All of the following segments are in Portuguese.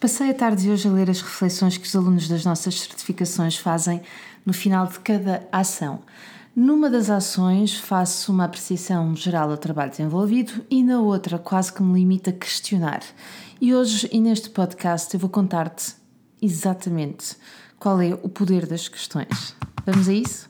Passei a tarde de hoje a ler as reflexões que os alunos das nossas certificações fazem no final de cada ação. Numa das ações faço uma apreciação geral ao trabalho desenvolvido e na outra quase que me limito a questionar. E hoje e neste podcast eu vou contar-te exatamente qual é o poder das questões. Vamos a isso?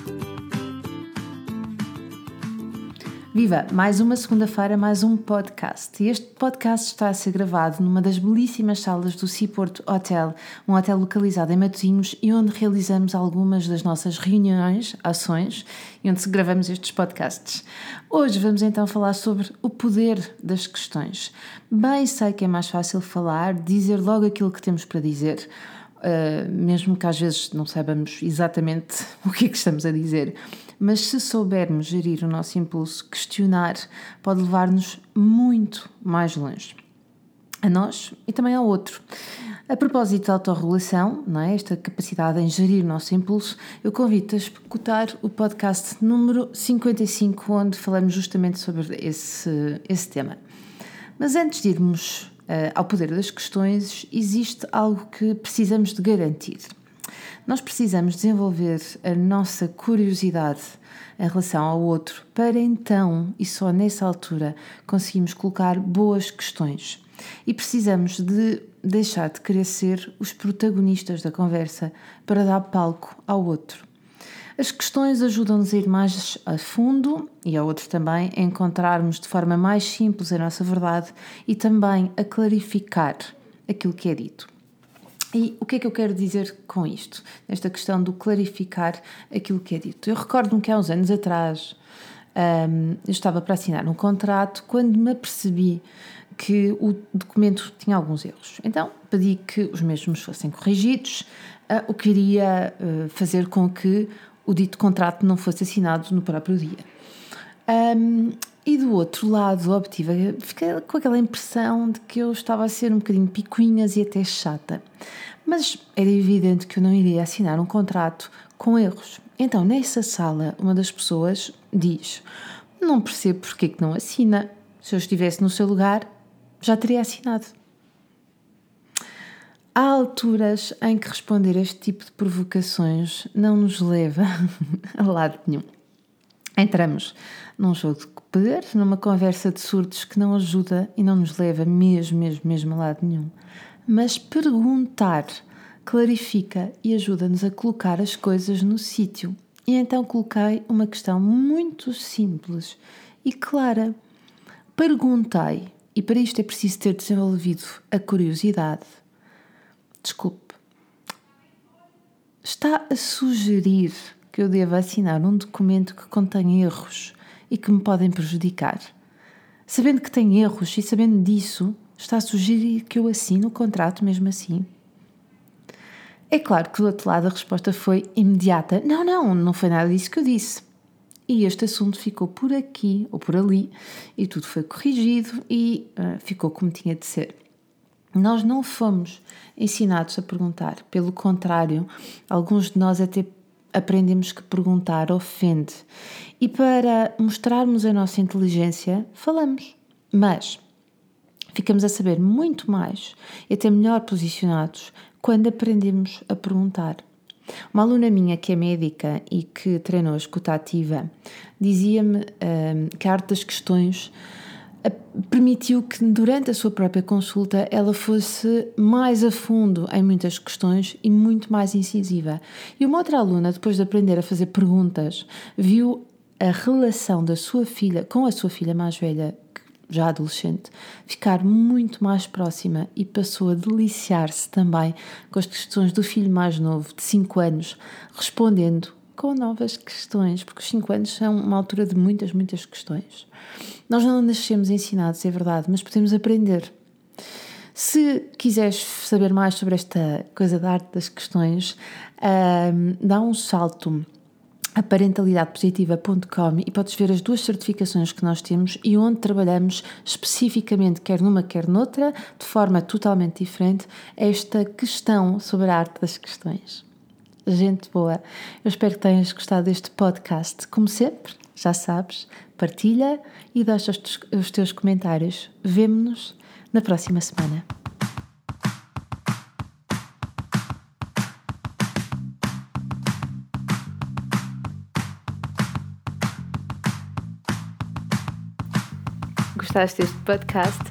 Viva! Mais uma segunda-feira, mais um podcast. Este podcast está a ser gravado numa das belíssimas salas do Seaport Hotel, um hotel localizado em Matosinhos e onde realizamos algumas das nossas reuniões, ações e onde gravamos estes podcasts. Hoje vamos então falar sobre o poder das questões. Bem, sei que é mais fácil falar, dizer logo aquilo que temos para dizer. Uh, mesmo que às vezes não saibamos exatamente o que é que estamos a dizer mas se soubermos gerir o nosso impulso, questionar pode levar-nos muito mais longe. A nós e também ao outro. A propósito da autorregulação, é? esta capacidade em gerir o nosso impulso, eu convido-te a escutar o podcast número 55, onde falamos justamente sobre esse, esse tema. Mas antes de irmos ao poder das questões, existe algo que precisamos de garantir. Nós precisamos desenvolver a nossa curiosidade em relação ao outro para então, e só nessa altura, conseguimos colocar boas questões. E precisamos de deixar de querer ser os protagonistas da conversa para dar palco ao outro. As questões ajudam-nos a ir mais a fundo e ao outro também a encontrarmos de forma mais simples a nossa verdade e também a clarificar aquilo que é dito. E o que é que eu quero dizer com isto? Nesta questão do clarificar aquilo que é dito. Eu recordo-me que há uns anos atrás um, eu estava para assinar um contrato quando me apercebi que o documento tinha alguns erros. Então pedi que os mesmos fossem corrigidos, uh, o que iria uh, fazer com que o dito contrato não fosse assinado no próprio dia. Um, e do outro lado, obtive, fiquei com aquela impressão de que eu estava a ser um bocadinho picuinhas e até chata. Mas era evidente que eu não iria assinar um contrato com erros. Então, nessa sala, uma das pessoas diz: Não percebo porque que não assina. Se eu estivesse no seu lugar, já teria assinado. Há alturas em que responder a este tipo de provocações não nos leva a lado nenhum. Entramos num jogo de poder, numa conversa de surdos que não ajuda e não nos leva mesmo, mesmo, mesmo a lado nenhum. Mas perguntar clarifica e ajuda-nos a colocar as coisas no sítio. E então coloquei uma questão muito simples e clara. Perguntei, e para isto é preciso ter desenvolvido a curiosidade. Desculpe, está a sugerir que eu devo assinar um documento que contém erros e que me podem prejudicar. Sabendo que tem erros e sabendo disso, está a sugerir que eu assine o contrato mesmo assim. É claro que do outro lado a resposta foi imediata: não, não, não foi nada disso que eu disse. E este assunto ficou por aqui ou por ali e tudo foi corrigido e uh, ficou como tinha de ser. Nós não fomos ensinados a perguntar, pelo contrário, alguns de nós até aprendemos que perguntar ofende. E para mostrarmos a nossa inteligência, falamos. Mas ficamos a saber muito mais e até melhor posicionados quando aprendemos a perguntar. Uma aluna minha que é médica e que treinou a escuta ativa dizia-me um, que a arte das questões permitiu que durante a sua própria consulta ela fosse mais a fundo em muitas questões e muito mais incisiva. E uma outra aluna, depois de aprender a fazer perguntas, viu a relação da sua filha com a sua filha mais velha, já adolescente, ficar muito mais próxima e passou a deliciar-se também com as questões do filho mais novo, de 5 anos, respondendo com novas questões, porque os 5 anos são uma altura de muitas, muitas questões. Nós não nascemos ensinados, é verdade, mas podemos aprender. Se quiseres saber mais sobre esta coisa da arte das questões, um, dá um salto a parentalidadepositiva.com e podes ver as duas certificações que nós temos e onde trabalhamos especificamente, quer numa, quer noutra, de forma totalmente diferente, esta questão sobre a arte das questões. Gente boa, eu espero que tenhas gostado deste podcast. Como sempre, já sabes, partilha e deixa os, teus comentários. Vemo-nos na próxima semana. gostaste deste podcast,